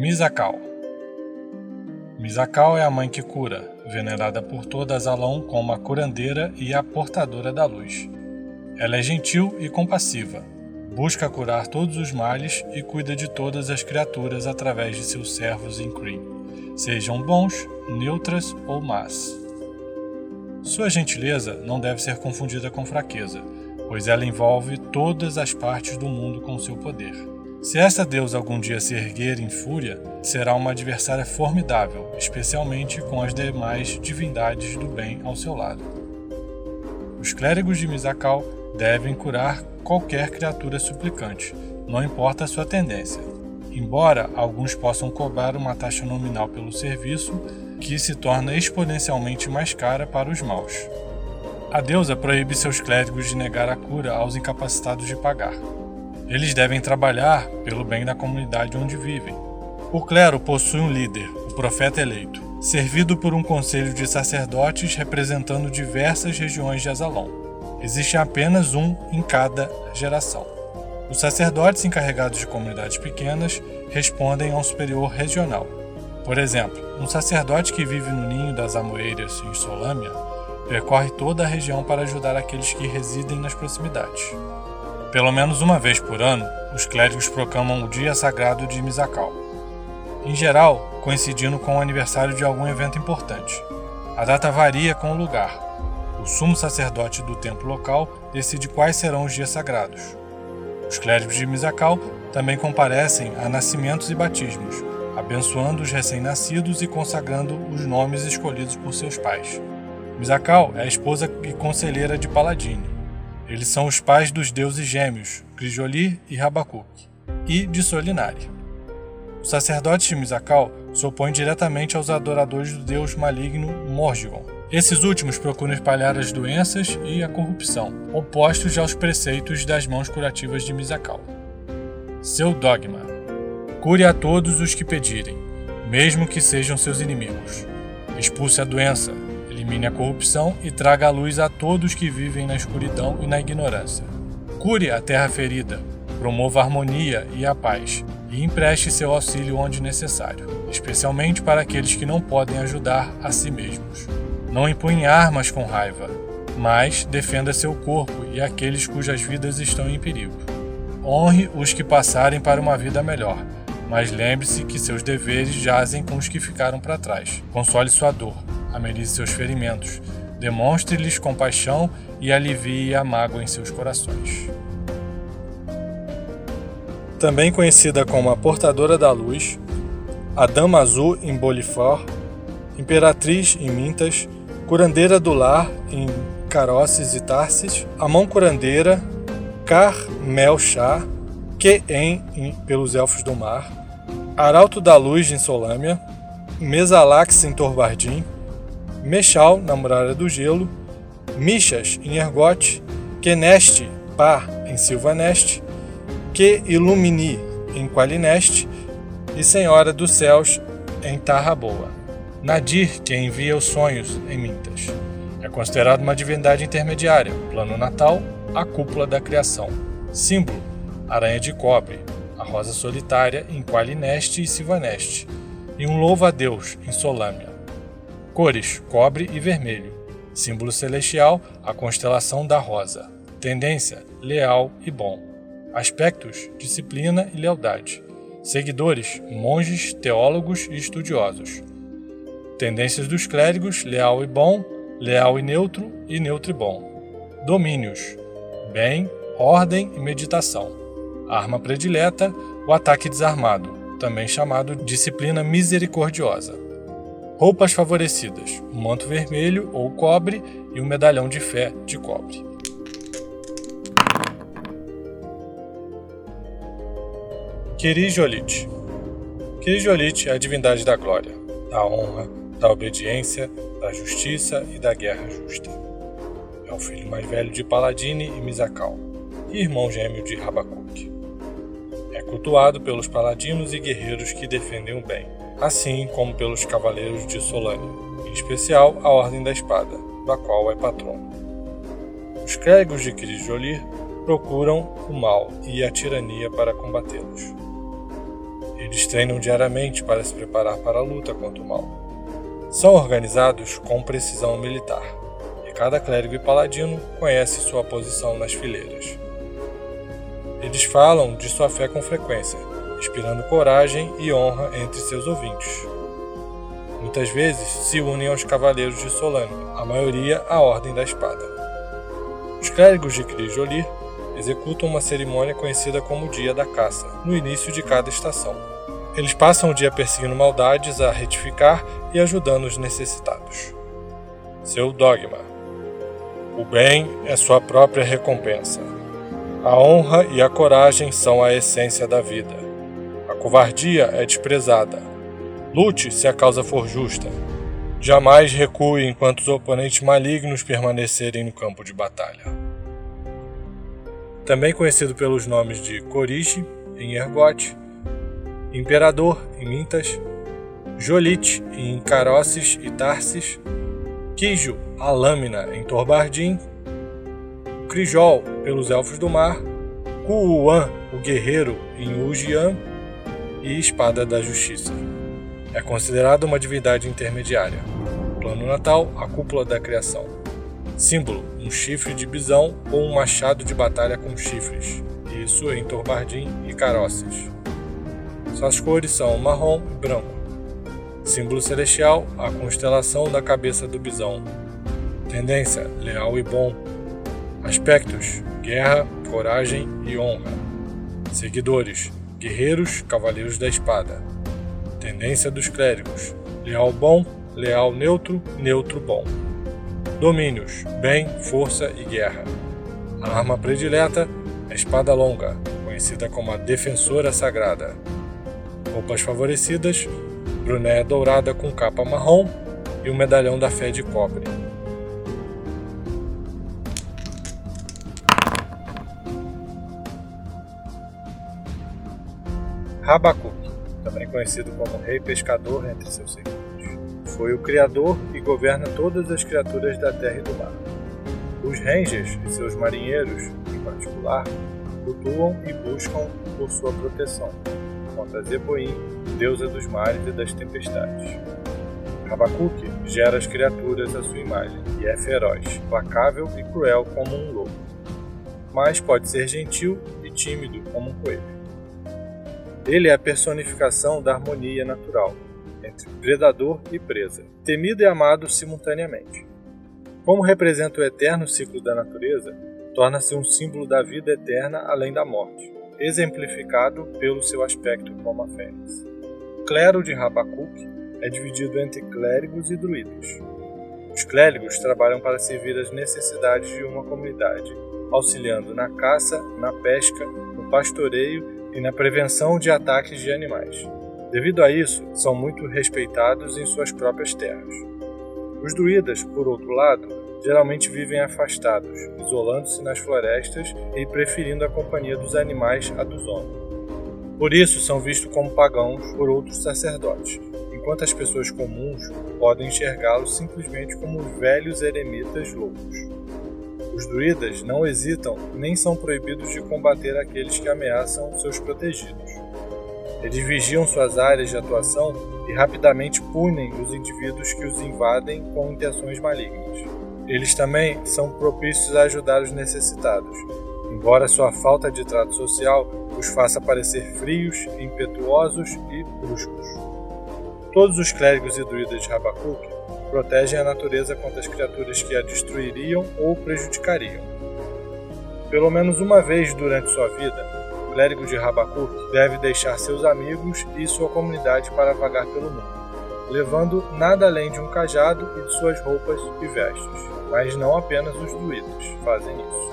Misakal Misakal é a mãe que cura, venerada por todas Alon como a curandeira e a portadora da luz. Ela é gentil e compassiva, busca curar todos os males e cuida de todas as criaturas através de seus servos em Kree, sejam bons, neutras ou más. Sua gentileza não deve ser confundida com fraqueza, pois ela envolve todas as partes do mundo com seu poder. Se esta deusa algum dia se erguer em fúria, será uma adversária formidável, especialmente com as demais divindades do bem ao seu lado. Os clérigos de Misakal devem curar qualquer criatura suplicante, não importa a sua tendência. Embora alguns possam cobrar uma taxa nominal pelo serviço, que se torna exponencialmente mais cara para os maus. A deusa proíbe seus clérigos de negar a cura aos incapacitados de pagar. Eles devem trabalhar pelo bem da comunidade onde vivem. O clero possui um líder, o profeta eleito, servido por um conselho de sacerdotes representando diversas regiões de Azalon. Existe apenas um em cada geração. Os sacerdotes encarregados de comunidades pequenas respondem a um superior regional. Por exemplo, um sacerdote que vive no ninho das Amoeiras em Solâmia percorre toda a região para ajudar aqueles que residem nas proximidades. Pelo menos uma vez por ano, os clérigos proclamam o Dia Sagrado de Misakal. Em geral, coincidindo com o aniversário de algum evento importante. A data varia com o lugar. O sumo sacerdote do templo local decide quais serão os dias sagrados. Os clérigos de Misakal também comparecem a nascimentos e batismos, abençoando os recém-nascidos e consagrando os nomes escolhidos por seus pais. Misakal é a esposa e conselheira de Paladine. Eles são os pais dos deuses gêmeos, Grijolir e Rabacuque, e de Solinari. Os sacerdotes de Misakal se opõem diretamente aos adoradores do deus maligno Morgigon. Esses últimos procuram espalhar as doenças e a corrupção, opostos aos preceitos das mãos curativas de Misakal. Seu dogma Cure a todos os que pedirem, mesmo que sejam seus inimigos. Expulse a doença, elimine a corrupção e traga a luz a todos que vivem na escuridão e na ignorância. Cure a terra ferida, promova a harmonia e a paz, e empreste seu auxílio onde necessário, especialmente para aqueles que não podem ajudar a si mesmos. Não empunhe armas com raiva, mas defenda seu corpo e aqueles cujas vidas estão em perigo. Honre os que passarem para uma vida melhor mas lembre-se que seus deveres jazem com os que ficaram para trás. Console sua dor, amenize seus ferimentos, demonstre-lhes compaixão e alivie a mágoa em seus corações. Também conhecida como a Portadora da Luz, a Dama Azul em Bolifor, Imperatriz em Mintas, Curandeira do Lar em Caroces e Tarsis, a Mão Curandeira, Car Mel Chá, Queen pelos Elfos do Mar, Arauto da Luz em Solâmia, Mesalax em Torbardim, Mechal na Muralha do Gelo, Michas em Ergote, Keneste Par em Silvaneste, Que Ilumini em Qualineste e Senhora dos Céus em Tarra Boa. Nadir, que envia os sonhos em Mintas. É considerado uma divindade intermediária, plano natal, a cúpula da criação. Símbolo: aranha de cobre, a rosa solitária em Qualineste e Silvaneste, e um louva-a-Deus em Solâmia. Cores: cobre e vermelho. Símbolo celestial: a constelação da rosa. Tendência: leal e bom. Aspectos: disciplina e lealdade. Seguidores: monges, teólogos e estudiosos. Tendências dos clérigos: leal e bom, leal e neutro e neutro e bom. Domínios: bem, ordem e meditação. Arma predileta, o ataque desarmado, também chamado disciplina misericordiosa. Roupas favorecidas: um manto vermelho ou cobre e um medalhão de fé de cobre. Kirijolit Kirijolit é a divindade da glória, da honra, da obediência, da justiça e da guerra justa. É o filho mais velho de Paladine e Misakal, e irmão gêmeo de Rabacuque cultuado pelos paladinos e guerreiros que defendem o bem, assim como pelos cavaleiros de Solânia, em especial a Ordem da Espada, da qual é patrono. Os clérigos de Kirijolir procuram o mal e a tirania para combatê-los. Eles treinam diariamente para se preparar para a luta contra o mal. São organizados com precisão militar, e cada clérigo e paladino conhece sua posição nas fileiras. Eles falam de sua fé com frequência, inspirando coragem e honra entre seus ouvintes. Muitas vezes se unem aos cavaleiros de Solane, a maioria à Ordem da Espada. Os clérigos de Cris Jolir executam uma cerimônia conhecida como Dia da Caça, no início de cada estação. Eles passam o dia perseguindo maldades a retificar e ajudando os necessitados. Seu dogma: O bem é sua própria recompensa. A honra e a coragem são a essência da vida. Covardia é desprezada. Lute se a causa for justa. Jamais recue enquanto os oponentes malignos permanecerem no campo de batalha também conhecido pelos nomes de Corige, em Ergote, Imperador, em Mintas, Jolite, em Caroces e Tarsis, Quijo, a Lâmina, em Torbardim, Crijol, pelos Elfos do Mar, Kuuan, o Guerreiro, em Ujian, e Espada da Justiça. É considerado uma divindade intermediária. Plano Natal, a cúpula da criação. Símbolo: um chifre de bisão ou um machado de batalha com chifres. Isso em Torbardim e Caroces. Suas cores são marrom e branco. Símbolo celestial: a constelação da cabeça do bisão. Tendência: leal e bom. Aspectos: guerra, coragem e honra. Seguidores: guerreiros, cavaleiros da espada. Tendência dos clérigos: leal bom, leal neutro, neutro bom. Domínios: bem, força e guerra. A arma predileta: a espada longa, conhecida como a defensora sagrada. Roupas favorecidas: bruné dourada com capa marrom e o medalhão da fé de cobre. Rabacuque, também conhecido como Rei Pescador entre seus seguidores foi o Criador e governa todas as criaturas da terra e do mar. Os Rangers e seus marinheiros, em particular, flutuam e buscam por sua proteção contra Zeboim, deusa dos mares e das tempestades. Habacuque gera as criaturas à sua imagem e é feroz, placável e cruel como um lobo, mas pode ser gentil e tímido como um coelho. Ele é a personificação da harmonia natural, entre predador e presa, temido e amado simultaneamente. Como representa o eterno ciclo da natureza, torna-se um símbolo da vida eterna além da morte, exemplificado pelo seu aspecto como a fênix. O clero de Habacuque é dividido entre clérigos e druidas. Os clérigos trabalham para servir as necessidades de uma comunidade, auxiliando na caça, na pesca, no pastoreio e na prevenção de ataques de animais. Devido a isso, são muito respeitados em suas próprias terras. Os druidas, por outro lado, geralmente vivem afastados, isolando-se nas florestas e preferindo a companhia dos animais à dos homens. Por isso, são vistos como pagãos por outros sacerdotes, enquanto as pessoas comuns podem enxergá-los simplesmente como velhos eremitas loucos. Os druidas não hesitam nem são proibidos de combater aqueles que ameaçam seus protegidos. Eles vigiam suas áreas de atuação e rapidamente punem os indivíduos que os invadem com intenções malignas. Eles também são propícios a ajudar os necessitados, embora sua falta de trato social os faça parecer frios, impetuosos e bruscos. Todos os clérigos e druidas de Habacuque protegem a natureza contra as criaturas que a destruiriam ou prejudicariam. Pelo menos uma vez durante sua vida, clérigo de Rabacuque deve deixar seus amigos e sua comunidade para vagar pelo mundo, levando nada além de um cajado e de suas roupas e vestes. Mas não apenas os druidas fazem isso.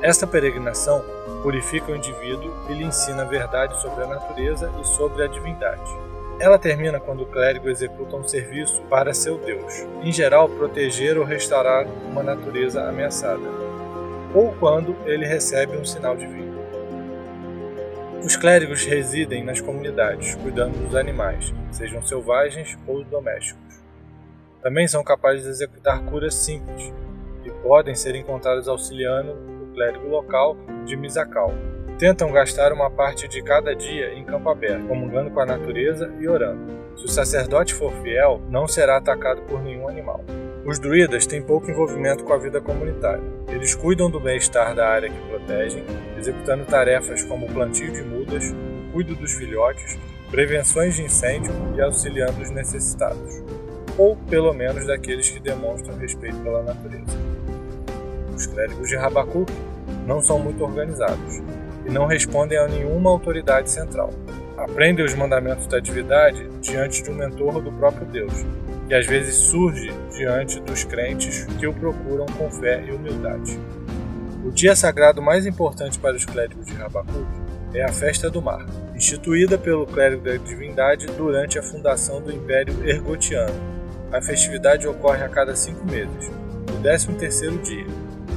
Esta peregrinação purifica o indivíduo e lhe ensina a verdade sobre a natureza e sobre a divindade. Ela termina quando o clérigo executa um serviço para seu Deus, em geral proteger ou restaurar uma natureza ameaçada, ou quando ele recebe um sinal divino. Os clérigos residem nas comunidades, cuidando dos animais, sejam selvagens ou domésticos. Também são capazes de executar curas simples e podem ser encontrados auxiliando o clérigo local de Misakal, tentam gastar uma parte de cada dia em campo aberto, comungando com a natureza e orando. Se o sacerdote for fiel, não será atacado por nenhum animal. Os druidas têm pouco envolvimento com a vida comunitária. Eles cuidam do bem-estar da área que protegem, executando tarefas como o plantio de mudas, cuido dos filhotes, prevenções de incêndio e auxiliando os necessitados, ou pelo menos daqueles que demonstram respeito pela natureza. Os clérigos de Rabacuc não são muito organizados e não respondem a nenhuma autoridade central. Aprendem os mandamentos da atividade diante de um mentor do próprio Deus, que às vezes surge diante dos crentes que o procuram com fé e humildade. O dia sagrado mais importante para os clérigos de Rabacuc é a Festa do Mar, instituída pelo clérigo da divindade durante a fundação do Império Ergotiano. A festividade ocorre a cada cinco meses, no 13 terceiro dia.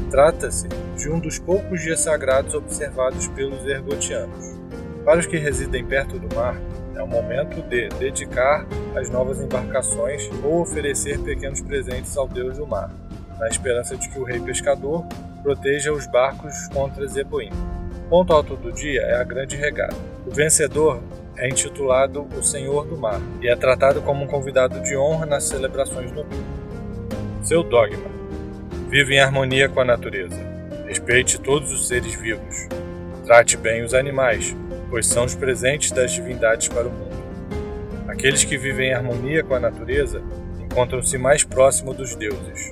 Trata-se de um dos poucos dias sagrados observados pelos ergotianos. Para os que residem perto do mar, é o momento de dedicar as novas embarcações ou oferecer pequenos presentes ao deus do mar, na esperança de que o rei pescador proteja os barcos contra Zeboim. Ponto alto do dia é a grande regata. O vencedor é intitulado o Senhor do Mar e é tratado como um convidado de honra nas celebrações noturnas. Seu dogma: vive em harmonia com a natureza, respeite todos os seres vivos, trate bem os animais, pois são os presentes das divindades para o mundo. Aqueles que vivem em harmonia com a natureza encontram-se mais próximo dos deuses.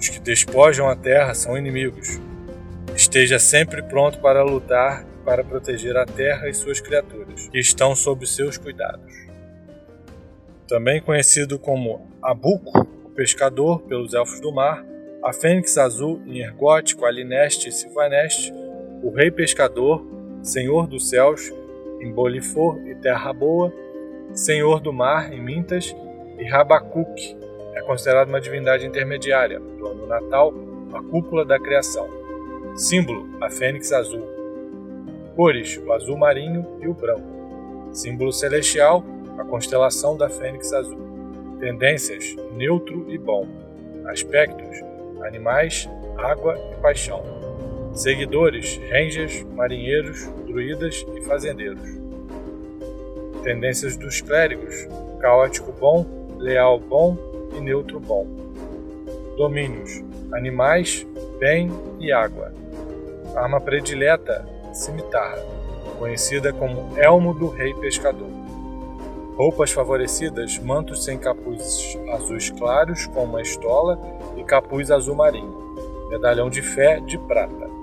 Os que despojam a terra são inimigos. Esteja sempre pronto para lutar para proteger a terra e suas criaturas, que estão sob seus cuidados. Também conhecido como Abuco, o pescador pelos elfos do mar, a Fênix Azul em Ergote, Qualineste e Silvaneste, o Rei Pescador, Senhor dos céus, em Bolifor e Terra Boa, Senhor do mar, em Mintas, e Rabacuc, é considerado uma divindade intermediária, do ano natal, a cúpula da criação. Símbolo, a fênix azul. Cores, o azul marinho e o branco. Símbolo celestial, a constelação da fênix azul. Tendências, neutro e bom. Aspectos, animais, água e paixão. Seguidores, rangers, marinheiros, druidas e fazendeiros. Tendências dos clérigos: caótico bom, leal bom e neutro bom. Domínios: animais, bem e água. Arma predileta: cimitarra, conhecida como elmo do rei pescador. Roupas favorecidas: mantos sem capuz azuis claros com uma estola capuz azul marinho. Medalhão de fé de prata